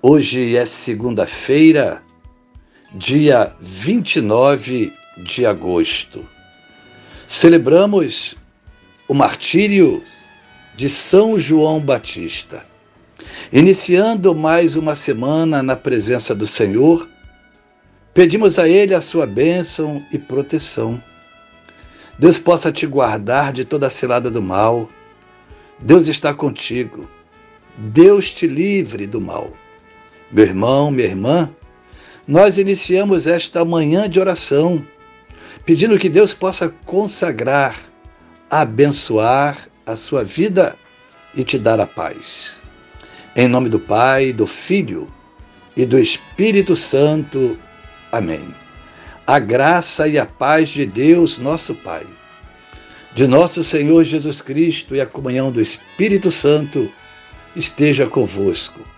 Hoje é segunda-feira, dia 29 de agosto. Celebramos o martírio de São João Batista. Iniciando mais uma semana na presença do Senhor, pedimos a Ele a sua bênção e proteção. Deus possa te guardar de toda a cilada do mal. Deus está contigo. Deus te livre do mal. Meu irmão, minha irmã, nós iniciamos esta manhã de oração, pedindo que Deus possa consagrar, abençoar a sua vida e te dar a paz. Em nome do Pai, do Filho e do Espírito Santo. Amém. A graça e a paz de Deus, nosso Pai, de nosso Senhor Jesus Cristo e a comunhão do Espírito Santo esteja convosco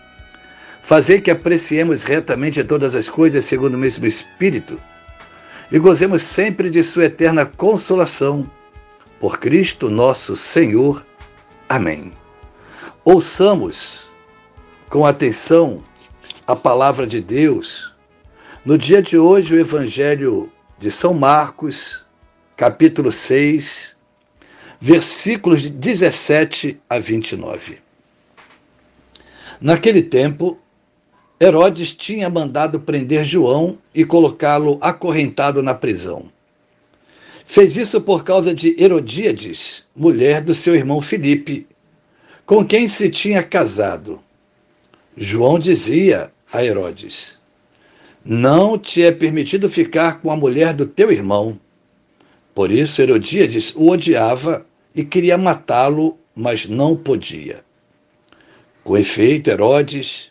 fazer que apreciemos retamente todas as coisas segundo o mesmo Espírito e gozemos sempre de Sua eterna consolação. Por Cristo nosso Senhor. Amém. Ouçamos com atenção a palavra de Deus. No dia de hoje, o Evangelho de São Marcos, capítulo 6, versículos de 17 a 29. Naquele tempo, Herodes tinha mandado prender João e colocá-lo acorrentado na prisão. Fez isso por causa de Herodíades, mulher do seu irmão Filipe, com quem se tinha casado. João dizia a Herodes: Não te é permitido ficar com a mulher do teu irmão. Por isso Herodíades o odiava e queria matá-lo, mas não podia. Com efeito, Herodes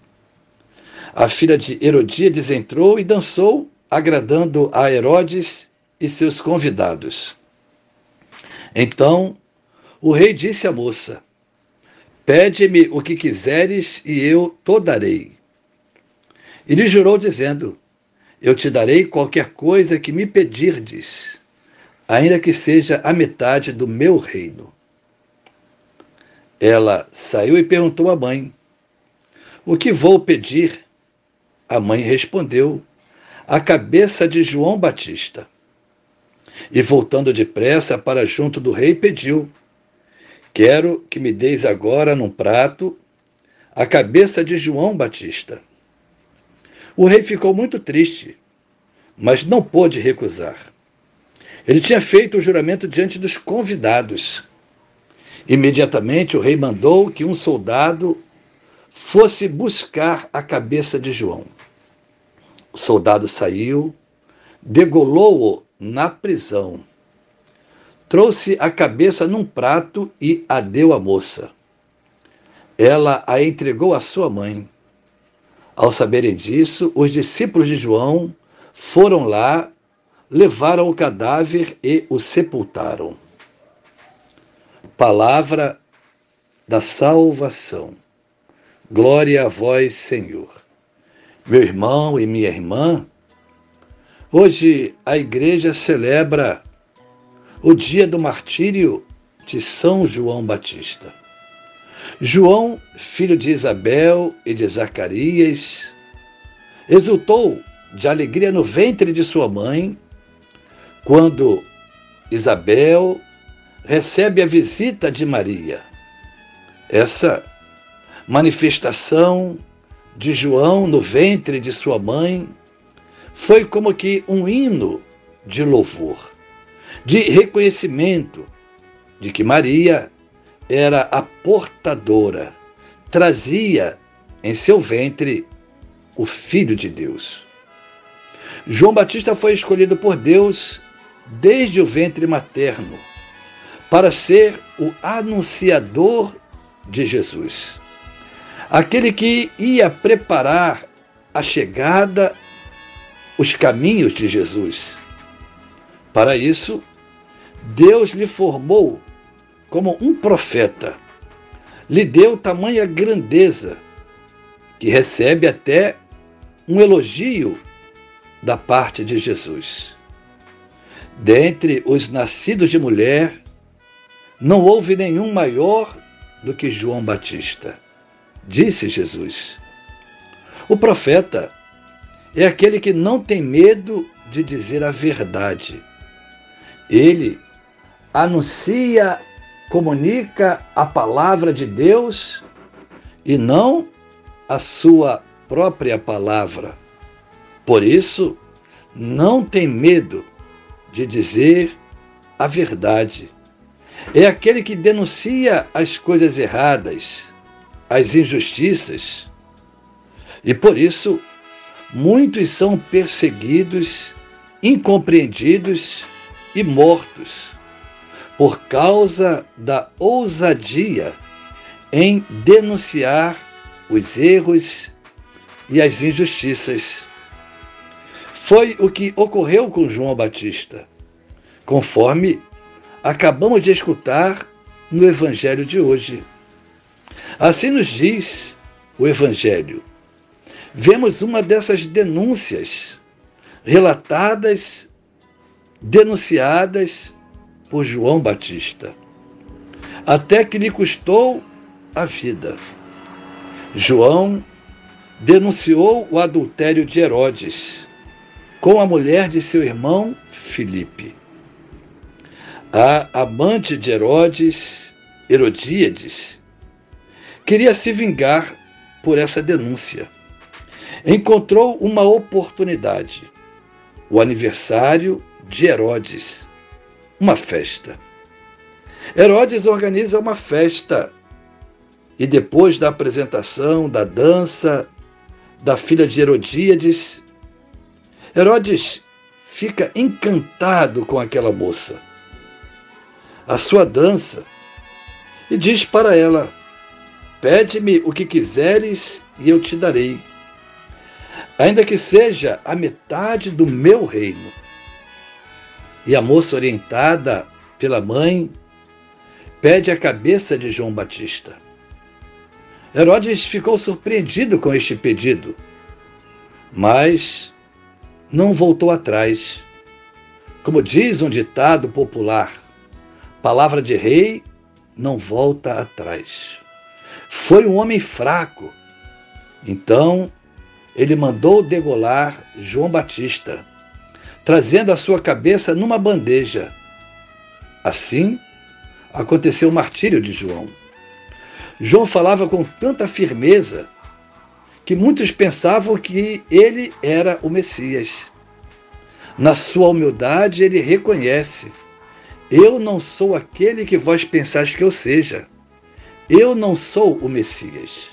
A filha de Herodíades entrou e dançou, agradando a Herodes e seus convidados. Então o rei disse à moça: Pede-me o que quiseres e eu te darei. E lhe jurou, dizendo: Eu te darei qualquer coisa que me pedirdes, ainda que seja a metade do meu reino. Ela saiu e perguntou à mãe: O que vou pedir? A mãe respondeu: A cabeça de João Batista. E voltando depressa para junto do rei, pediu: Quero que me deis agora num prato a cabeça de João Batista. O rei ficou muito triste, mas não pôde recusar. Ele tinha feito o juramento diante dos convidados. Imediatamente o rei mandou que um soldado fosse buscar a cabeça de João. O soldado saiu, degolou-o na prisão, trouxe a cabeça num prato e a deu à moça. Ela a entregou à sua mãe. Ao saberem disso, os discípulos de João foram lá, levaram o cadáver e o sepultaram. Palavra da salvação. Glória a vós, Senhor. Meu irmão e minha irmã, hoje a igreja celebra o dia do martírio de São João Batista. João, filho de Isabel e de Zacarias, exultou de alegria no ventre de sua mãe quando Isabel recebe a visita de Maria. Essa manifestação de João no ventre de sua mãe foi como que um hino de louvor, de reconhecimento de que Maria era a portadora, trazia em seu ventre o Filho de Deus. João Batista foi escolhido por Deus desde o ventre materno para ser o anunciador de Jesus. Aquele que ia preparar a chegada, os caminhos de Jesus. Para isso, Deus lhe formou como um profeta, lhe deu tamanha grandeza que recebe até um elogio da parte de Jesus. Dentre os nascidos de mulher, não houve nenhum maior do que João Batista, disse Jesus. O profeta é aquele que não tem medo de dizer a verdade. Ele anuncia, comunica a palavra de Deus e não a sua própria palavra. Por isso, não tem medo de dizer a verdade. É aquele que denuncia as coisas erradas, as injustiças. E por isso, muitos são perseguidos, incompreendidos e mortos por causa da ousadia em denunciar os erros e as injustiças. Foi o que ocorreu com João Batista, conforme acabamos de escutar no Evangelho de hoje. Assim nos diz o Evangelho. Vemos uma dessas denúncias relatadas, denunciadas por João Batista, até que lhe custou a vida. João denunciou o adultério de Herodes com a mulher de seu irmão Filipe. A amante de Herodes, Herodíades, queria se vingar por essa denúncia. Encontrou uma oportunidade, o aniversário de Herodes, uma festa. Herodes organiza uma festa. E depois da apresentação, da dança da filha de Herodíades, Herodes fica encantado com aquela moça, a sua dança, e diz para ela: Pede-me o que quiseres e eu te darei, ainda que seja a metade do meu reino. E a moça, orientada pela mãe, pede a cabeça de João Batista. Herodes ficou surpreendido com este pedido, mas não voltou atrás. Como diz um ditado popular, palavra de rei não volta atrás. Foi um homem fraco. Então, ele mandou degolar João Batista trazendo a sua cabeça numa bandeja. Assim, aconteceu o martírio de João. João falava com tanta firmeza que muitos pensavam que ele era o Messias. Na sua humildade, ele reconhece: Eu não sou aquele que vós pensais que eu seja. Eu não sou o Messias.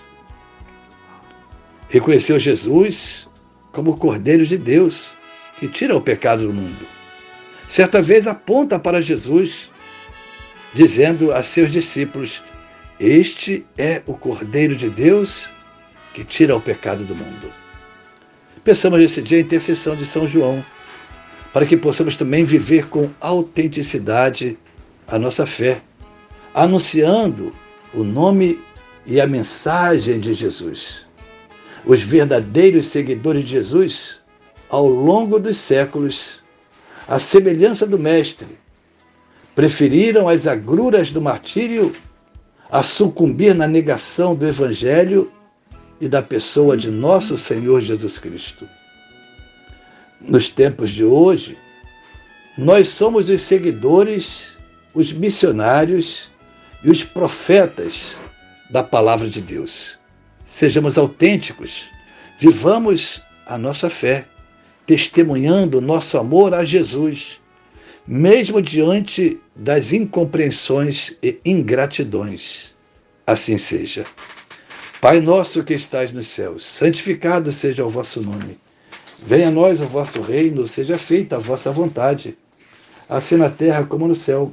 Reconheceu Jesus como o Cordeiro de Deus que tira o pecado do mundo. Certa vez aponta para Jesus, dizendo a seus discípulos: Este é o Cordeiro de Deus que tira o pecado do mundo. Pensamos nesse dia a intercessão de São João, para que possamos também viver com autenticidade a nossa fé, anunciando o nome e a mensagem de Jesus. Os verdadeiros seguidores de Jesus, ao longo dos séculos, à semelhança do Mestre, preferiram as agruras do martírio a sucumbir na negação do Evangelho e da pessoa de nosso Senhor Jesus Cristo. Nos tempos de hoje, nós somos os seguidores, os missionários e os profetas da palavra de Deus. Sejamos autênticos, vivamos a nossa fé, testemunhando nosso amor a Jesus, mesmo diante das incompreensões e ingratidões. Assim seja. Pai nosso que estais nos céus, santificado seja o vosso nome. Venha a nós o vosso reino, seja feita a vossa vontade, assim na terra como no céu.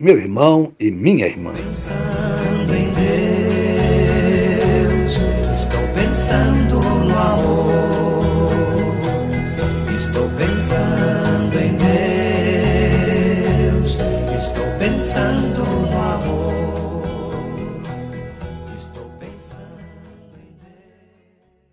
meu irmão e minha irmã.